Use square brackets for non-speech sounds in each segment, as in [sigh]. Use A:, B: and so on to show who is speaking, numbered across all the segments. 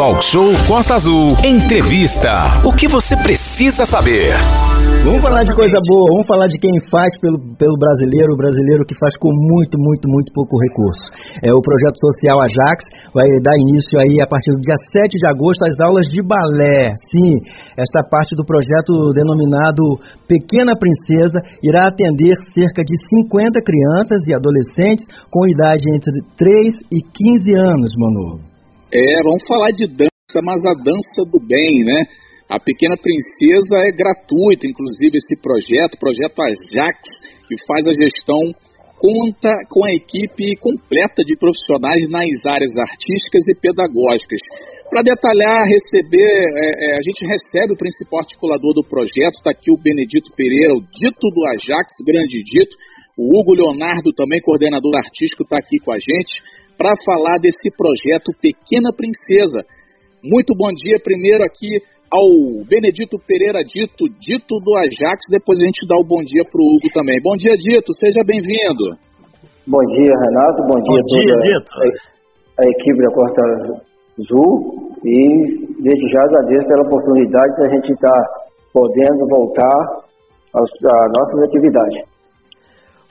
A: Talk Show Costa Azul. Entrevista. O que você precisa saber?
B: Vamos falar de coisa boa, vamos falar de quem faz pelo, pelo brasileiro, o brasileiro que faz com muito, muito, muito pouco recurso. É o projeto social Ajax, vai dar início aí a partir do dia 7 de agosto às aulas de balé. Sim, esta parte do projeto denominado Pequena Princesa irá atender cerca de 50 crianças e adolescentes com idade entre 3 e 15 anos, Manu.
C: É, vamos falar de dança, mas a dança do bem, né? A Pequena Princesa é gratuito, inclusive esse projeto, projeto Ajax, que faz a gestão, conta com a equipe completa de profissionais nas áreas artísticas e pedagógicas. Para detalhar, receber, é, é, a gente recebe o principal articulador do projeto, está aqui o Benedito Pereira, o dito do Ajax, grande dito. O Hugo Leonardo, também coordenador artístico, está aqui com a gente para falar desse projeto Pequena Princesa. Muito bom dia primeiro aqui ao Benedito Pereira Dito, Dito do Ajax, depois a gente dá o bom dia para o Hugo também. Bom dia, Dito, seja bem-vindo.
D: Bom dia, Renato, bom dia,
C: bom dia Dito.
D: A, a, equipe da Costa Azul e desde já agradeço pela oportunidade de a gente estar tá podendo voltar às nossas atividades.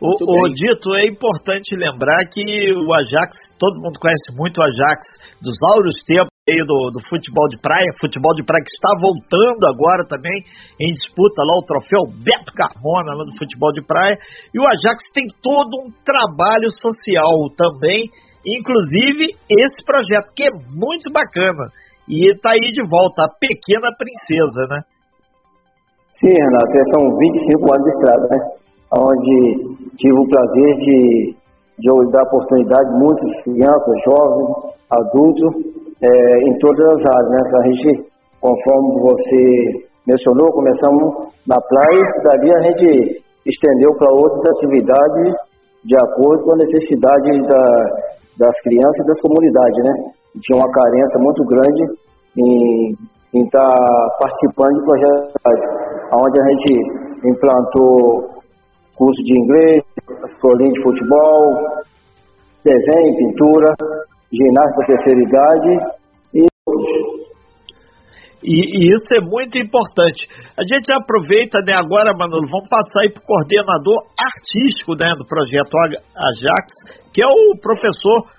E: O, o, Dito, é importante lembrar que o Ajax, todo mundo conhece muito o Ajax dos áureos tempos do, do futebol de praia, futebol de praia que está voltando agora também em disputa lá o troféu Beto Carmona lá do futebol de praia. E o Ajax tem todo um trabalho social também, inclusive esse projeto que é muito bacana. E está aí de volta, a Pequena Princesa, né?
D: Sim, Renato, são 25 anos de estrada, né? Onde tive o prazer de, de dar oportunidade a muitas crianças, jovens, adultos, é, em todas as áreas, né? A gente, conforme você mencionou, começamos na praia, dali a gente estendeu para outras atividades de acordo com a necessidade da, das crianças e das comunidades, né? Tinha uma carência muito grande em estar tá participando de projetos, onde a gente implantou curso de inglês, escolinha de futebol, desenho, pintura, ginástica terceira idade e
E: e, e, isso é muito importante. A gente aproveita né, agora, Manolo, vamos passar aí para o coordenador artístico né, do projeto Ajax, que é o professor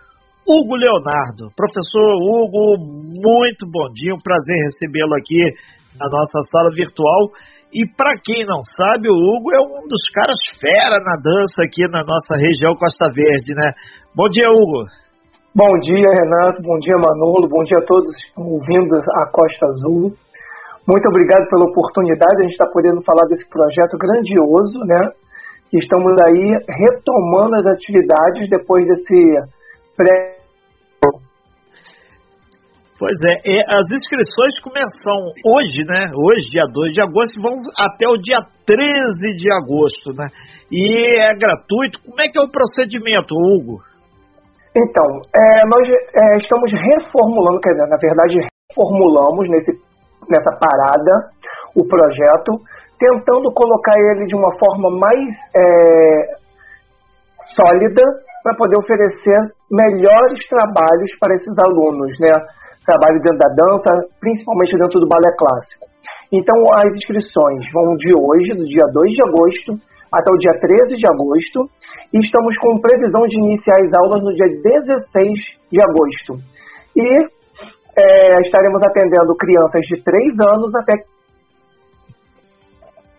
E: Hugo Leonardo. Professor Hugo, muito bom dia, um prazer recebê-lo aqui na nossa sala virtual. E para quem não sabe, o Hugo é um dos caras fera na dança aqui na nossa região Costa Verde, né? Bom dia, Hugo.
F: Bom dia, Renato. Bom dia, Manolo. Bom dia a todos ouvindo a Costa Azul. Muito obrigado pela oportunidade. A gente está podendo falar desse projeto grandioso, né? Que estamos aí retomando as atividades depois desse pré.
E: Pois é, as inscrições começam hoje, né? Hoje, dia 2 de agosto, vão até o dia 13 de agosto, né? E é gratuito. Como é que é o procedimento, Hugo?
F: Então, é, nós é, estamos reformulando, quer dizer, na verdade, reformulamos nesse, nessa parada o projeto, tentando colocar ele de uma forma mais é, sólida para poder oferecer melhores trabalhos para esses alunos, né? Trabalho dentro da dança, principalmente dentro do balé clássico. Então, as inscrições vão de hoje, do dia 2 de agosto, até o dia 13 de agosto, e estamos com previsão de iniciar as aulas no dia 16 de agosto. E é, estaremos atendendo crianças de 3 anos até.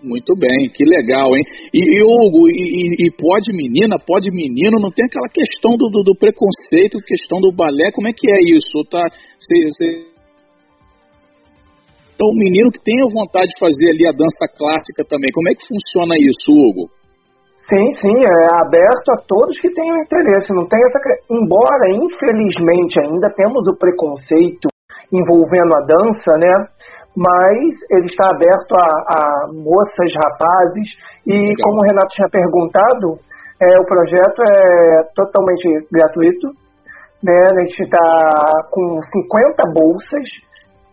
C: Muito bem, que legal, hein? E, e Hugo, e, e, pode menina, pode menino, não tem aquela questão do, do, do, preconceito, questão do balé, como é que é isso? Tá, cê, cê... Então, o menino que tem a vontade de fazer ali a dança clássica também, como é que funciona isso, Hugo?
F: Sim, sim, é aberto a todos que tenham interesse. Não tem essa. Embora, infelizmente, ainda temos o preconceito envolvendo a dança, né? Mas ele está aberto a, a moças, rapazes, e Legal. como o Renato tinha perguntado, é, o projeto é totalmente gratuito. Né? A gente está com 50 bolsas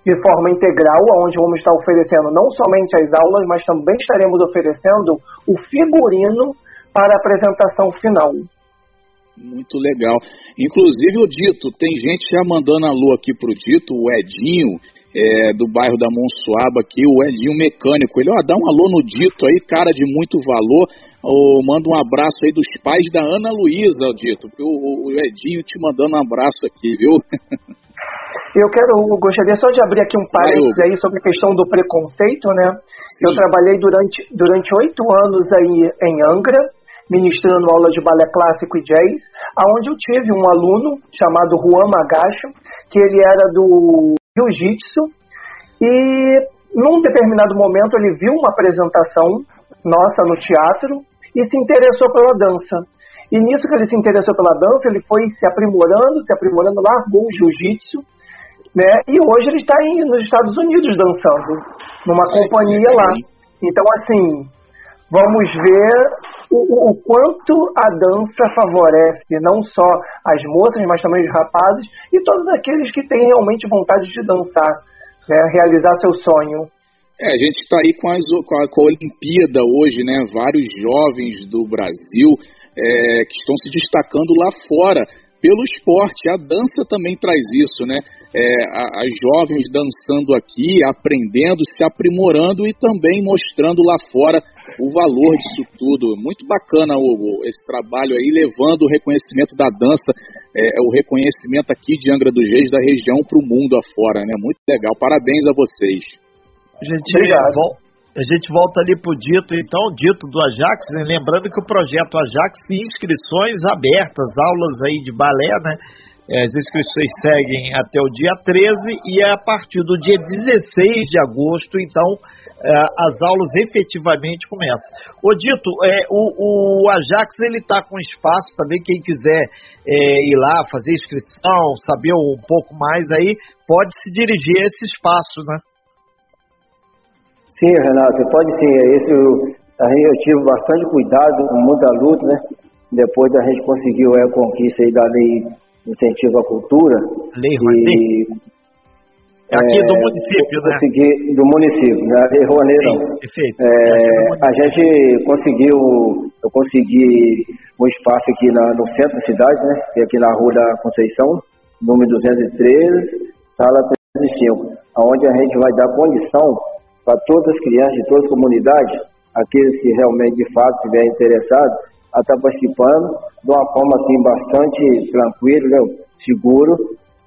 F: de forma integral, onde vamos estar oferecendo não somente as aulas, mas também estaremos oferecendo o figurino para a apresentação final.
C: Muito legal. Inclusive, o Dito, tem gente já mandando alô aqui pro Dito, o Edinho, é, do bairro da Monsuaba aqui, o Edinho Mecânico. Ele, ó, dá um alô no Dito aí, cara de muito valor. Oh, manda um abraço aí dos pais da Ana Luísa, Dito. O, o, Edinho te mandando um abraço aqui, viu? [laughs]
F: Eu quero, gostaria só de abrir aqui um parênteses aí sobre a questão do preconceito, né? Sim. Eu trabalhei durante durante oito anos aí em Angra, ministrando aula de balé clássico e jazz, aonde eu tive um aluno chamado Juan Magacho, que ele era do jiu-jitsu, e num determinado momento ele viu uma apresentação nossa no teatro e se interessou pela dança. E nisso que ele se interessou pela dança, ele foi se aprimorando, se aprimorando, largou o jiu-jitsu, né? E hoje ele está nos Estados Unidos dançando, numa companhia lá. Então, assim, vamos ver o, o, quanto a dança favorece não só as moças, mas também os rapazes e todos aqueles que têm realmente vontade de dançar, né, realizar seu sonho.
C: É, a gente está aí com, as, com, a, com, a, Olimpíada hoje, né? Vários jovens do Brasil é, que estão se destacando lá fora pelo esporte. A dança também traz isso, né? É, as jovens dançando aqui, aprendendo, se aprimorando e também mostrando lá fora o valor disso tudo. Muito bacana, Hugo, esse trabalho aí, levando o reconhecimento da dança, é, é o reconhecimento aqui de Angra dos Reis, da região, para o mundo afora, né? Muito legal. Parabéns a vocês.
E: Gente, Obrigado. A gente volta ali para o dito, então, dito do Ajax, né? lembrando que o projeto Ajax tem inscrições abertas, aulas aí de balé, né? É, as inscrições seguem até o dia 13 e é a partir do dia 16 de agosto, então, é, as aulas efetivamente começam. O Dito, é, o, o Ajax ele está com espaço também, quem quiser é, ir lá fazer inscrição, saber um pouco mais aí, pode se dirigir a esse espaço, né?
D: Sim, Renato, pode sim. Esse, a gente, eu tive bastante cuidado, com muita luta, né? Depois da gente conseguiu a conquista aí da lei incentivo à cultura.
E: Lei e, Aqui é, do município, né?
D: Consegui, do município, né? Rouanet não.
E: Perfeito.
D: É, a gente conseguiu, eu consegui um espaço aqui na, no centro da cidade, né? É aqui na Rua da Conceição, número 213, sala 305, onde a gente vai dar condição para todas as crianças de todas as comunidades, aqueles que realmente de fato estiverem interessados, a estar participando de uma forma assim bastante tranquila, né, seguro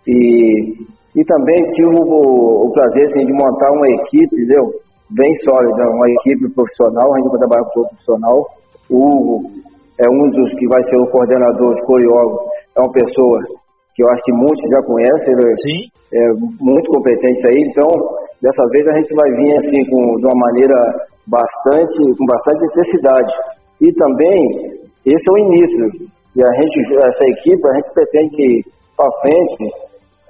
D: e, e também tive o, o prazer assim, de montar uma equipe, entendeu? bem sólida, uma equipe profissional, a gente vai trabalhar com todo profissional. O Hugo é um dos que vai ser o coordenador de coreógrafo, é uma pessoa que eu acho que muitos já conhecem, ele é, é muito competente aí, então Dessa vez a gente vai vir assim com, de uma maneira bastante, com bastante intensidade. E também, esse é o início. E a gente, essa equipe, a gente pretende para frente,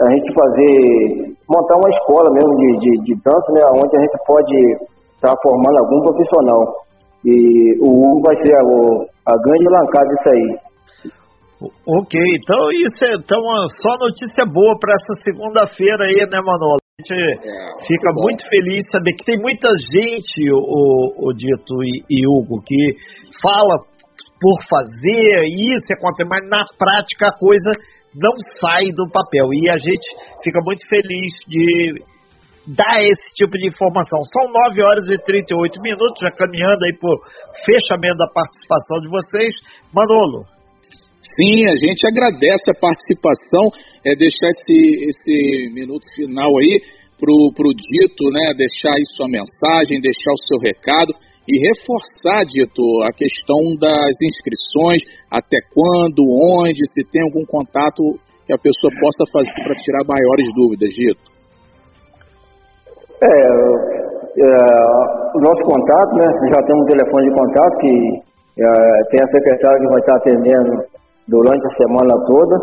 D: a gente fazer, montar uma escola mesmo de, de, de dança, né, onde a gente pode estar tá formando algum profissional. E o Hugo vai ser a, a grande lancada disso aí.
E: Ok, então isso é então, só notícia boa para essa segunda-feira aí, né, Manolo? Gente é, fica muito, muito feliz saber que tem muita gente, o, o Dito e, e, Hugo, que fala por fazer isso acontece, mas na prática a coisa não sai do papel. E a gente fica muito feliz de dar esse tipo de informação. São 9 horas e 38 minutos, já caminhando aí por fechamento da participação de vocês. Manolo.
C: Sim, a gente agradece a participação, é deixar esse, esse minuto final aí pro, pro Dito, né, deixar aí sua mensagem, deixar o seu recado e reforçar, Dito, a questão das inscrições, até quando, onde, se tem algum contato que a pessoa possa fazer para tirar maiores dúvidas, Dito.
D: É, é, o nosso contato, né, já temos um telefone de contato que é, tem a secretária que vai estar atendendo durante a semana toda.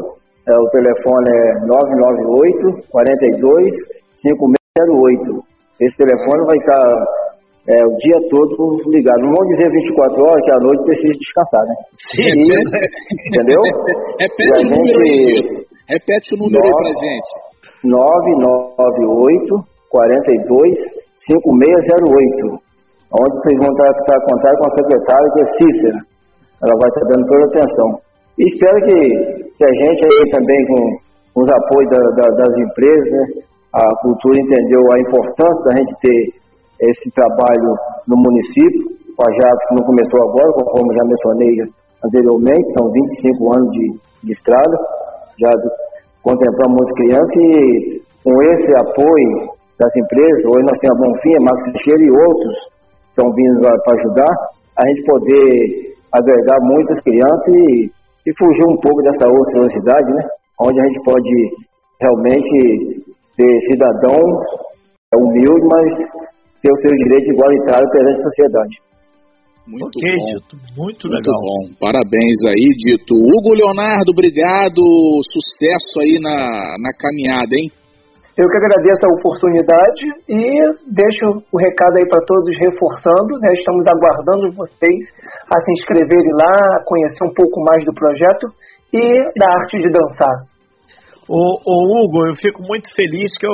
D: É, o telefone é 998 42 5608. Esse telefone vai estar é, o dia todo ligado. Não vou dizer 24 horas, que à noite precisa descansar, né?
C: Sim, e,
D: entendeu? [laughs]
C: Repete o número aí, Repete o número 9, aí pra gente.
D: 998 42 5608. Onde vocês vão estar, estar contato com a secretária, que é Cícera. Ela vai estar dando toda a atenção. Espero que, que a gente aí também com os apoios da, da, das empresas, né, a cultura entendeu a importância da gente ter esse trabalho no município. O Ajax não começou agora, como já mencionei anteriormente, são 25 anos de, de estrada, já contemplamos muitas crianças e com esse apoio das empresas, hoje nós temos a Bonfim, a Max Teixeira e outros que estão vindo para ajudar, a gente poder agregar muitas crianças e, e fugir um pouco dessa ociosidade, né? Onde a gente pode realmente ser cidadão humilde, mas ter o seu direito igualitário perante a sociedade.
C: Muito ok, bom. Dito. Muito, Muito legal. bom. Parabéns aí, Dito. Hugo Leonardo, obrigado. Sucesso aí na, na caminhada, hein?
F: Eu que agradeço a oportunidade e deixo o recado aí para todos reforçando, né? Estamos aguardando vocês a se inscreverem lá, a conhecer um pouco mais do projeto e da arte de dançar.
E: O, Hugo, eu fico muito feliz que eu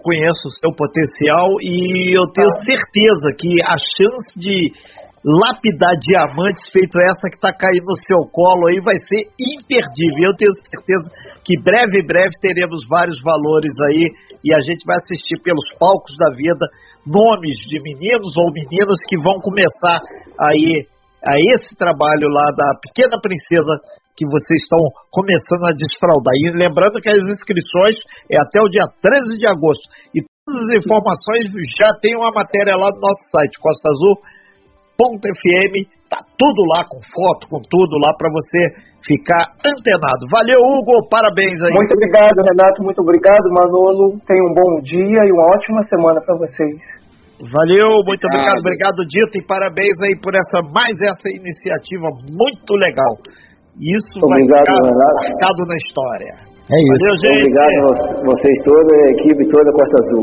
E: conheço o seu potencial e eu tenho ah. certeza que a chance de lapidar diamantes feito essa que está caindo no seu colo aí vai ser imperdível. Eu tenho certeza que breve, breve teremos vários valores aí e a gente vai assistir pelos palcos da vida nomes de meninos ou meninas que vão começar aí a esse trabalho lá da Pequena Princesa que vocês estão começando a desfraudar. E lembrando que as inscrições é até o dia 13 de agosto. E todas as informações já tem uma matéria lá no nosso site, Costa Azul FM, tá tudo lá com foto, com tudo lá para você ficar antenado. Valeu, Hugo, parabéns aí.
F: Muito obrigado, Renato, muito obrigado, Manolo. Tenha um bom dia e uma ótima semana para vocês.
E: Valeu, muito obrigado, obrigado, Dito, e parabéns aí por essa mais essa iniciativa muito legal. Isso obrigado, vai ficar marcado na história.
B: É isso.
D: Valeu, gente. Obrigado a vocês todos, a equipe toda Costa Azul.